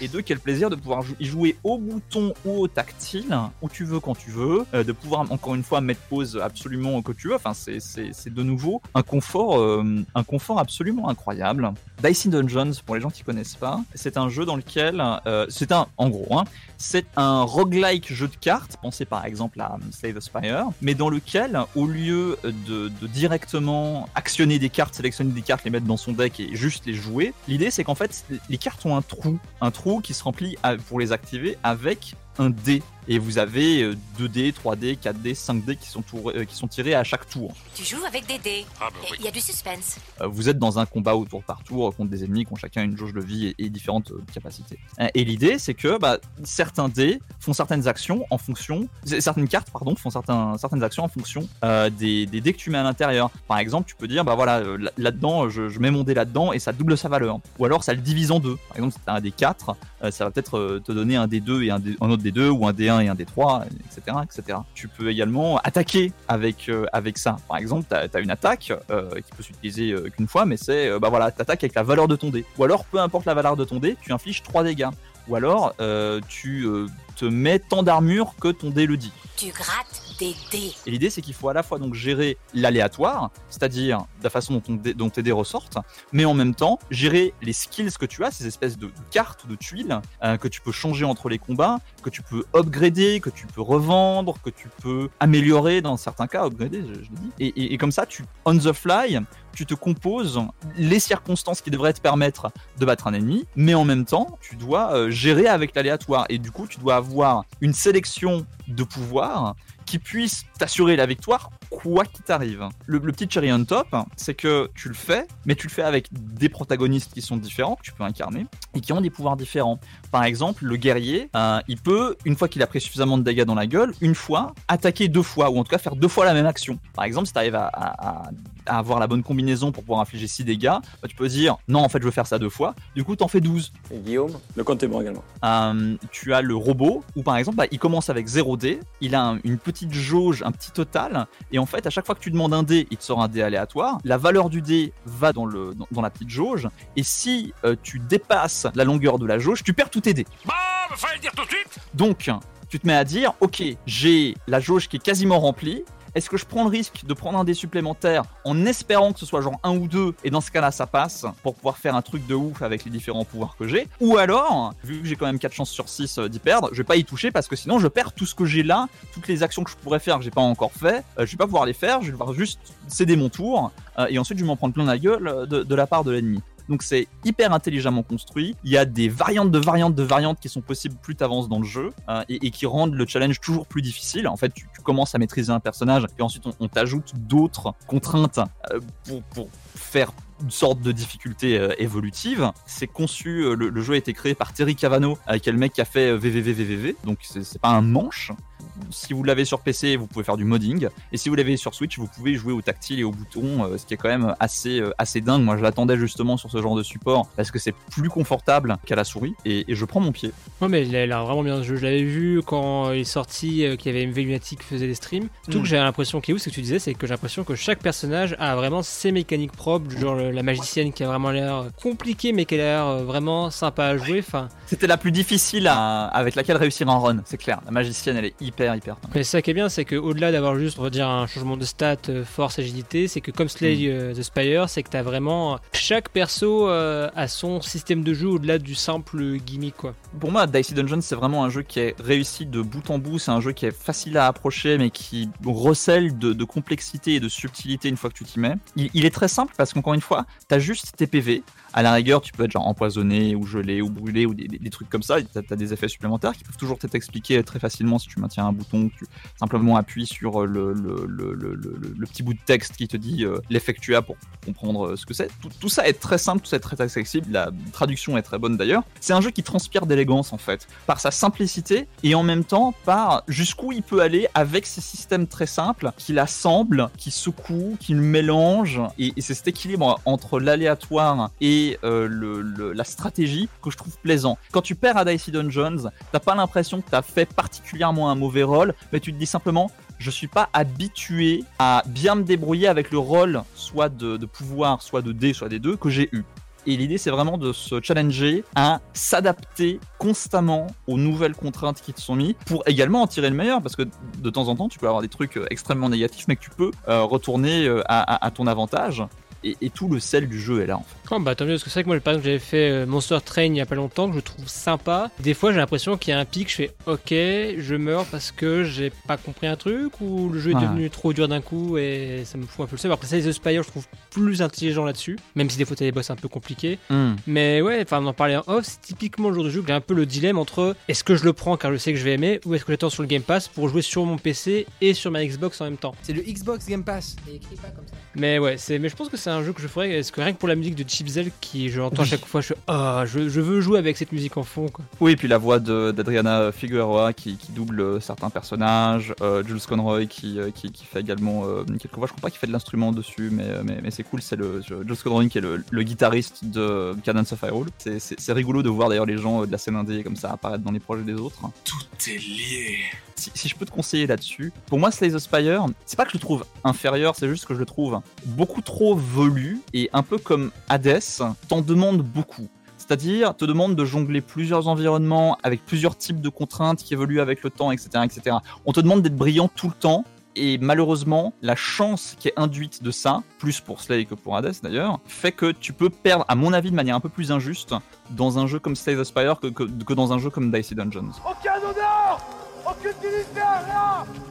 Et deux, quel plaisir de pouvoir y jouer au bouton ou au tactile, où tu veux, quand tu veux, euh, de pouvoir encore une fois mettre pause absolument que tu veux. Enfin, c'est de nouveau un confort, euh, un confort absolument incroyable. Dicey Dungeons, pour les gens qui connaissent pas, c'est un jeu dans lequel, euh, c'est un, en gros, hein, c'est un roguelike jeu de cartes, pensez par exemple à Slay the Spire, mais dans lequel, au lieu de, directement actionner des cartes, sélectionner des cartes, les mettre dans son deck et juste les jouer, l'idée c'est qu'en fait, les cartes ont un trou, un trou qui se remplit pour les activer avec un dé. Et vous avez euh, 2D, 3D, 4D, 5D qui sont, tour- euh, qui sont tirés à chaque tour. Tu joues avec des dés. Et Il y a du suspense. Euh, vous êtes dans un combat au tour par tour contre des ennemis qui ont chacun une jauge de vie et, différentes euh, capacités. Euh, Et l'idée, c'est que bah, certains dés font certaines actions en fonction, certaines cartes, pardon, font certains, certaines actions en fonction euh, des, des dés que tu mets à l'intérieur. Par exemple, tu peux dire, bah voilà, euh, là- là-dedans, je, je mets mon dé là-dedans et ça double sa valeur. Ou alors ça le divise en deux. Par exemple, si t'as un dé 4, euh, ça va peut-être euh, te donner un dé 2 et un, dé- un autre dé 2 ou un dé 1 et un dé 3, etc., etc. Tu peux également attaquer avec, euh, avec ça. Par exemple, tu as, une attaque euh, qui peut s'utiliser euh, qu'une fois, mais c'est, bah voilà, t'attaques avec la valeur de ton dé. Ou alors, peu importe la valeur de ton dé, tu infliges 3 dégâts. Ou alors, tu te mets tant d'armure que ton dé le dit. Tu grattes Et l'idée, c'est qu'il faut à la fois donc gérer l'aléatoire, c'est-à-dire la façon dont, tes dés ressortent, mais en même temps gérer les skills que tu as, ces espèces de, cartes ou de tuiles euh, que tu peux changer entre les combats, que tu peux upgrader, que tu peux revendre, que tu peux améliorer dans certains cas, upgrader, je, je. Et, et- et comme ça, tu on the fly, tu te composes les circonstances qui devraient te permettre de battre un ennemi, mais en même temps, tu dois euh, gérer avec l'aléatoire. Et du coup, tu dois avoir une sélection de pouvoirs qui puisse t'assurer la victoire quoi qu'il t'arrive. Le, le petit cherry on top, c'est que tu le fais, mais tu le fais avec des protagonistes qui sont différents, que tu peux incarner, et qui ont des pouvoirs différents. Par exemple, le guerrier, euh, il peut, une fois qu'il a pris suffisamment de dégâts dans la gueule, une fois, attaquer deux fois, ou en tout cas faire deux fois la même action. Par exemple, si tu arrives à, à- à- à avoir la bonne combinaison pour pouvoir infliger 6 dégâts, bah, tu peux dire, non, en fait, je veux faire ça deux fois, du coup, t'en fais 12. Et Guillaume Le compte est bon également. Euh, tu as le robot où par exemple bah, il commence avec 0 dé, il a un- une petite jauge, un petit total, et en fait à chaque fois que tu demandes un dé, il te sort un dé aléatoire. La valeur du dé va dans, le, dans, dans la petite jauge, et si euh, tu dépasses la longueur de la jauge, tu perds tous tes dés. Bah, fallait le dire tout de suite Donc tu te mets à dire, ok, j'ai la jauge qui est quasiment remplie. Est-ce que je prends le risque de prendre un dé supplémentaire en espérant que ce soit genre un ou deux et dans ce cas-là ça passe pour pouvoir faire un truc de ouf avec les différents pouvoirs que j'ai? Ou alors, vu que j'ai quand même 4 chances sur 6 d'y perdre, je vais pas y toucher parce que sinon je perds tout ce que j'ai là, toutes les actions que je pourrais faire que j'ai pas encore fait, euh, je vais pas pouvoir les faire, je vais devoir juste céder mon tour euh, et ensuite je vais m'en prendre plein la gueule euh, de la part de l'ennemi. Donc c'est hyper intelligemment construit. Il y a des variantes de variantes de variantes qui sont possibles plus t'avances dans le jeu euh, et, qui rendent le challenge toujours plus difficile. En fait, tu, tu commences à maîtriser un personnage et ensuite on, t'ajoute d'autres contraintes euh, pour, faire une sorte de difficulté euh, évolutive. C'est conçu, euh, le, jeu a été créé par Terry Cavano, euh, qui est le mec qui a fait VVVVVV, donc c'est pas un manche. Si vous l'avez sur PC, vous pouvez faire du modding, et si vous l'avez sur Switch, vous pouvez jouer au tactile et au bouton, euh, ce qui est quand même assez, euh, assez dingue. Moi, je l'attendais justement sur ce genre de support parce que c'est plus confortable qu'à la souris, et, et je prends mon pied. Ouais, mais il a l'air vraiment bien ce jeu. Je l'avais vu quand il est sorti, euh, qu'il y avait MV Lunatic qui faisait des streams. Tout Mm. que j'ai l'impression qui est où, c'est que tu disais, c'est que j'ai l'impression que chaque personnage a vraiment ses mécaniques propres, genre la magicienne qui a vraiment l'air compliquée, mais qui a l'air vraiment sympa à jouer. Enfin, C'était la plus difficile à- avec laquelle réussir un run, c'est clair. La magicienne, elle est hyper, hyper. Mais ça qui est bien, c'est qu'au-delà d'avoir juste, on va dire, un changement de stats, euh, force, agilité, c'est que comme Slay Mm. euh, the Spire, c'est que t'as vraiment. Chaque perso euh, a son système de jeu au-delà du simple gimmick, quoi. Pour moi, Dicey Dungeon, c'est vraiment un jeu qui est réussi de bout en bout. C'est un jeu qui est facile à approcher, mais qui recèle de, de complexité et de subtilité une fois que tu t'y mets. Il, il est très simple parce qu'encore une fois, t'as juste tes PV. À la rigueur, tu peux être genre empoisonné ou gelé ou brûlé ou des, trucs comme ça. T'as as des effets supplémentaires qui peuvent toujours t'être expliqués très facilement si tu maintiens un bouton, que tu simplement appuies sur euh, le, petit bout de texte qui te dit euh, l'effet que tu as pour comprendre euh, ce que c'est. Tout, ça est très simple, tout ça est très accessible. La traduction est très bonne d'ailleurs. C'est un jeu qui transpire d'élégance en fait, par sa simplicité et en même temps par jusqu'où il peut aller avec ces systèmes très simples qu'il assemble, qui secoue, qu'il mélange. Et, et c'est cet équilibre entre l'aléatoire et euh, la stratégie que je trouve plaisant. Quand tu perds à Dicey Dungeons, t'as pas l'impression que t'as fait particulièrement un mauvais rôle, mais tu te dis simplement je suis pas habitué à bien me débrouiller avec le rôle soit de, pouvoir, soit de dés, soit des deux que j'ai eu. Et l'idée, c'est vraiment de se challenger à s'adapter constamment aux nouvelles contraintes qui te sont mises pour également en tirer le meilleur. Parce que de temps en temps, tu peux avoir des trucs euh, extrêmement négatifs, mais que tu peux euh, retourner à ton avantage. Et, et tout le sel du jeu est là, en fait. Oh, bah tant mieux, parce que c'est vrai que moi, par exemple, j'avais fait euh, Monster Train il y a pas longtemps, que je trouve sympa. Des fois, j'ai l'impression qu'il y a un pic, je fais ok, je meurs parce que j'ai pas compris un truc, ou le jeu est Ouais. devenu trop dur d'un coup et ça me fout un peu le seum. Après, ça, The Spire, je trouve plus intelligent là-dessus, même si des fois, t'as des boss un peu compliqués. Hmm. Mais ouais, enfin, on en parlait en off, c'est typiquement le genre de jeu que j'ai un peu le dilemme entre est-ce que je le prends car je sais que je vais aimer, ou est-ce que j'attends sur le Game Pass pour jouer sur mon PC et sur ma Xbox en même temps. C'est le Xbox Game Pass. C'est écrit pas comme ça. Mais ouais, c'est, mais je pense que c'est un jeu que je ferais, parce que rien que pour la musique de Chipzel, qui je l'entends à chaque fois, je ah, je, je veux jouer avec cette musique en fond, quoi. Oui, et puis la voix de- d'Adriana Figueroa qui, qui double euh, certains personnages, euh, Jules Conroy qui, euh, qui, qui fait également euh, quelques voix, je crois pas qu'il fait de l'instrument dessus, mais, euh, mais, mais c'est cool, c'est le Jules Conroy qui est le, le guitariste de Cadence of Hyrule. C'est- rigolo de voir d'ailleurs les gens de la scène indé comme ça apparaître dans les projets des autres. Tout est lié. Si, si je peux te conseiller là-dessus, pour moi Slay the Spire, c'est pas que je le trouve inférieur, c'est juste que je le trouve beaucoup trop velu et un peu comme Hades, t'en demande beaucoup. C'est-à-dire, te demande de jongler plusieurs environnements avec plusieurs types de contraintes qui évoluent avec le temps, etc., etc. On te demande d'être brillant tout le temps. Et malheureusement, la chance qui est induite de ça, plus pour Slay que pour Hades d'ailleurs, fait que tu peux perdre, à mon avis, de manière un peu plus injuste, dans un jeu comme Slay the Spire que, dans un jeu comme Dicey Dungeons. Aucun honneur Aucune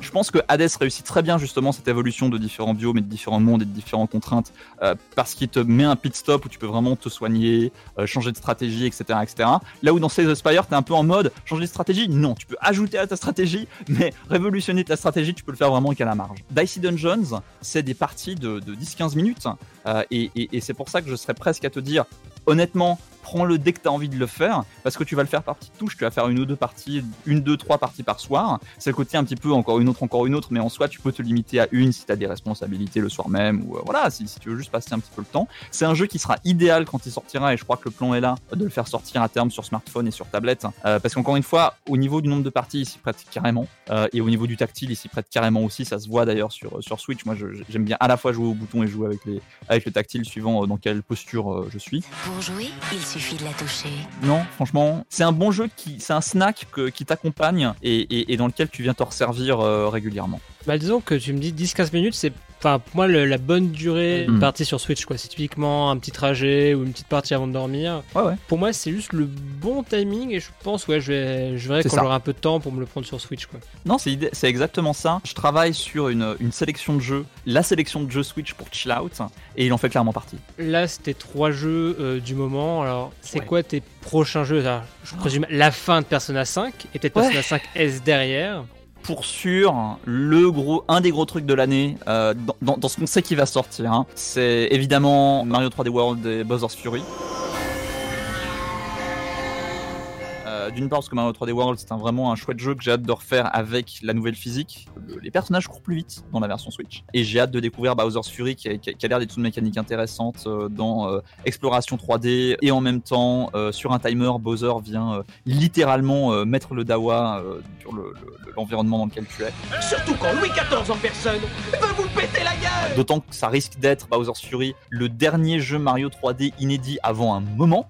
Je pense que Hades réussit très bien justement cette évolution de différents biomes et de différents mondes et de différentes contraintes euh, parce qu'il te met un pit stop où tu peux vraiment te soigner, euh, changer de stratégie, etc., etc. Là où dans Slay the Spire, t'es un peu en mode changer de stratégie. Non, tu peux ajouter à ta stratégie, mais révolutionner ta stratégie, tu peux le faire vraiment qu'à la marge. Dicey Dungeons, c'est des parties de, de 10-15 minutes euh, et, et- c'est pour ça que je serais presque à te dire, honnêtement, prends-le dès que tu as envie de le faire, parce que tu vas le faire par petites touches, tu vas faire une ou deux parties, une, deux, trois parties par soir. C'est le côté un petit peu encore une autre, encore une autre, mais en soi, tu peux te limiter à une si tu as des responsabilités le soir même, ou euh, voilà, si, si tu veux juste passer un petit peu le temps. C'est un jeu qui sera idéal quand il sortira, et je crois que le plan est là, de le faire sortir à terme sur smartphone et sur tablette, euh, parce qu'encore une fois, au niveau du nombre de parties, il s'y prête carrément, euh, et au niveau du tactile, il s'y prête carrément aussi, ça se voit d'ailleurs sur, sur Switch. Moi, j'aime bien à la fois jouer au bouton et jouer avec, les, avec le tactile suivant dans quelle posture je suis. Pour jouer, il suffit de la toucher. Non, franchement, c'est un bon jeu qui, c'est un snack que- qui t'accompagne et, et- et dans lequel tu viens te resservir régulièrement. Bah disons que tu me dis 10-15 minutes, c'est enfin pour moi le- la bonne durée Mm. de partie sur Switch quoi. C'est typiquement un petit trajet ou une petite partie avant de dormir. Ouais, ouais. Pour moi c'est juste le bon timing et je pense ouais je vais je verrai quand j'aurai un peu de temps pour me le prendre sur Switch quoi. Non, c'est c'est exactement ça. Je travaille sur une, une sélection de jeux, la sélection de jeux Switch pour chill out, et il en fait clairement partie. Là c'était trois jeux euh, du moment. Alors c'est quoi tes prochains jeux? Je présume la fin de Persona 5 et peut-être. Persona 5 S derrière. Pour sûr, le gros, un des gros trucs de l'année, euh, dans, ce qu'on sait qui va sortir, hein, c'est évidemment Mario 3D World et Bowser's Fury. D'une part parce que Mario 3D World c'est un, vraiment un chouette jeu que j'ai hâte de refaire avec la nouvelle physique. Le- les personnages courent plus vite dans la version Switch. Et j'ai hâte de découvrir Bowser's Fury qui a, l'air d'être une mécanique intéressante euh, dans euh, exploration 3D et en même temps euh, sur un timer Bowser vient euh, littéralement euh, mettre le dawa euh, sur le- le- l'environnement dans lequel tu es. Surtout quand Louis XIV en personne veut vous péter D'autant que ça risque d'être Bowser's Fury, le dernier jeu Mario 3D inédit avant un moment.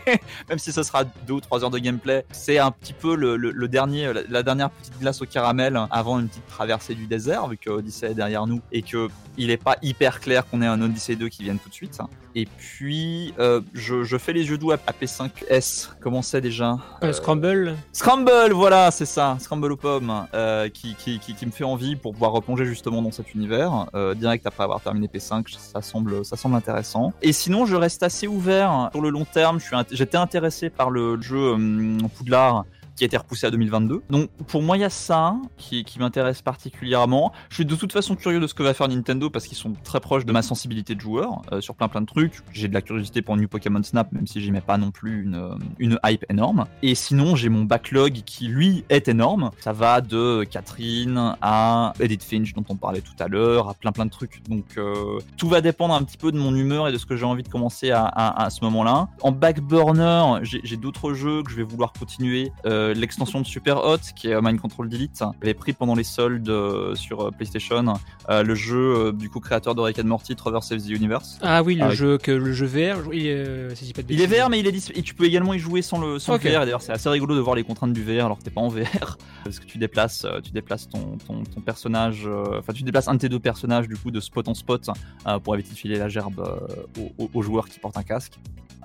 (laughs) Même si ce sera deux ou trois heures de gameplay, c'est un petit peu le, dernier, la, la dernière petite glace au caramel avant une petite traversée du désert, vu que Odyssey est derrière nous et que il est pas hyper clair qu'on ait un Odyssey 2 qui vienne tout de suite. Et puis, euh, je, je fais les yeux doux à à P5S. Comment c'est déjà? Euh, Scramble Scramble, voilà, c'est ça, Scramble aux pommes, euh, qui, qui, qui, qui me fait envie pour pouvoir replonger justement dans cet univers, euh, direct après avoir terminé P5, ça semble, ça semble intéressant. Et sinon, je reste assez ouvert sur le long terme, int- j'étais intéressé par le jeu hum, Poudlard qui a été repoussé à 2022. Donc pour moi, il y a ça qui, qui m'intéresse particulièrement. Je suis de toute façon curieux de ce que va faire Nintendo parce qu'ils sont très proches de ma sensibilité de joueur euh, sur plein plein de trucs. J'ai de la curiosité pour New Pokémon Snap, même si j'y mets pas non plus une, euh, une hype énorme. Et sinon, j'ai mon backlog qui lui est énorme. Ça va de Catherine à Edith Finch dont on parlait tout à l'heure, à plein plein de trucs. Donc euh, tout va dépendre un petit peu de mon humeur et de ce que j'ai envie de commencer à, ce moment-là. En back burner, j'ai d'autres jeux que je vais vouloir continuer. L'extension de Super Hot qui est euh, Mind Control Delete. J'avais pris pendant les soldes euh, sur euh, PlayStation euh, le jeu euh, du co-créateur de Rick and Morty, Trevor Saves the Universe. Ah oui, le Avec- jeu que le jeu VR, il, euh, si pas de il est. VR, mais il est et tu peux également y jouer sans le, sans le VR. D'ailleurs, c'est assez rigolo de voir les contraintes du VR alors que t'es pas en VR. (laughs) Parce que tu déplaces, euh, tu déplaces ton, ton, ton personnage, euh, enfin, tu déplaces un de tes deux personnages du coup de spot en spot euh, pour éviter de filer la gerbe euh, aux, aux- aux joueurs qui portent un casque.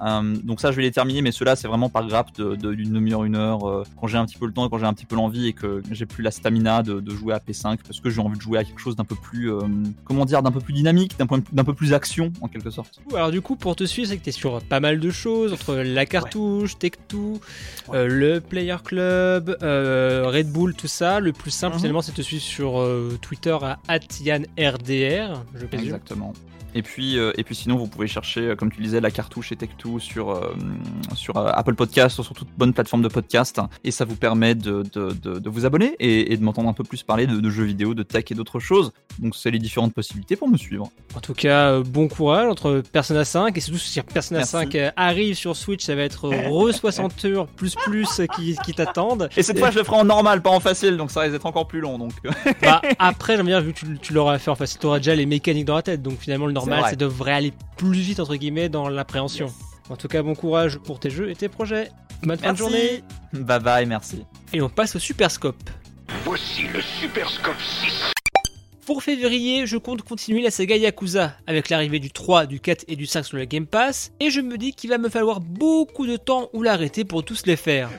Euh, donc ça, je vais les terminer, mais ceux-là, c'est vraiment par grappe d'une demi-heure, une heure, euh, quand j'ai un petit peu le temps quand j'ai un petit peu l'envie et que j'ai plus la stamina de, de jouer à P5 parce que j'ai envie de jouer à quelque chose d'un peu plus, euh, comment dire, d'un peu plus dynamique, d'un point d'un peu plus action en quelque sorte. Alors du coup, pour te suivre, c'est que tu es sur pas mal de choses, entre la cartouche, Tech2, euh, le Player Club, euh, Red Bull, tout ça. Le plus simple Mhm. finalement, c'est de te suivre sur euh, Twitter à @yanrdr, je présume. Exactement. Et puis, euh, et puis sinon, vous pouvez chercher, euh, comme tu disais, la cartouche et Tech2 sur, euh, sur euh, Apple Podcast ou sur toute bonne plateforme de podcast. Et ça vous permet de, de, de, de vous abonner et, et de m'entendre un peu plus parler de, jeux vidéo, de tech et d'autres choses. Donc, c'est les différentes possibilités pour me suivre. En tout cas, bon courage entre Persona 5 et surtout si Persona Merci. 5 euh, arrive sur Switch, ça va être re 60 heures plus plus qui, qui t'attendent. Et cette fois, je le ferai en normal, pas en facile, donc ça risque d'être encore plus long. Donc, Bah, après, j'aime bien, vu que tu, tu l'auras fait, enfin, tu auras déjà les mécaniques dans la tête, donc finalement, le normal, vrai. ça devrait aller plus vite, entre guillemets, dans l'appréhension. En tout cas, bon courage pour tes jeux et tes projets. Bonne fin de journée. bye bye, merci. Et on passe au Super Scope. Voici le Super Scope 6. Pour février, je compte continuer la saga Yakuza avec l'arrivée du 3, du 4 et du 5 sur le Game Pass, et je me dis qu'il va me falloir beaucoup de temps ou l'arrêter pour tous les faire.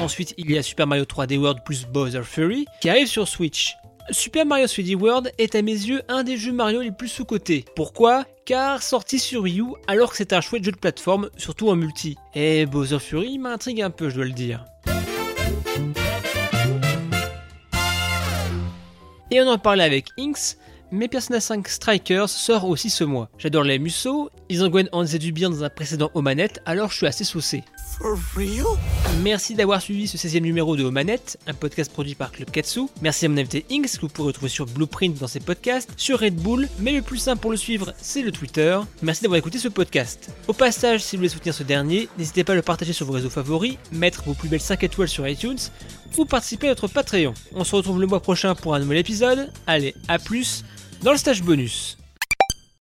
Ensuite, il y a Super Mario 3D World plus Bowser Fury qui arrive sur Switch. Super Mario 3D World est à mes yeux un des jeux Mario les plus sous-cotés. Pourquoi? Car sorti sur Wii U alors que c'est un chouette jeu de plateforme, surtout en multi. Et Bowser Fury m'intrigue un peu, je dois le dire. Et on en parlait avec Inks, mais Persona 5 Strikers sort aussi ce mois. J'adore les Musso, ils ont Gwen du bien dans un précédent Omanette, alors je suis assez saucé. Merci d'avoir suivi ce 16e numéro de Omanette, un podcast produit par Club Katsu. Merci à mon invité Inks, que vous pourrez retrouver sur Blueprint dans ses podcasts, sur Red Bull, mais le plus simple pour le suivre, c'est le Twitter. Merci d'avoir écouté ce podcast. Au passage, si vous voulez soutenir ce dernier, n'hésitez pas à le partager sur vos réseaux favoris, mettre vos plus belles 5 étoiles sur iTunes, ou participer à notre Patreon. On se retrouve le mois prochain pour un nouvel épisode. Allez, à plus dans le stage bonus.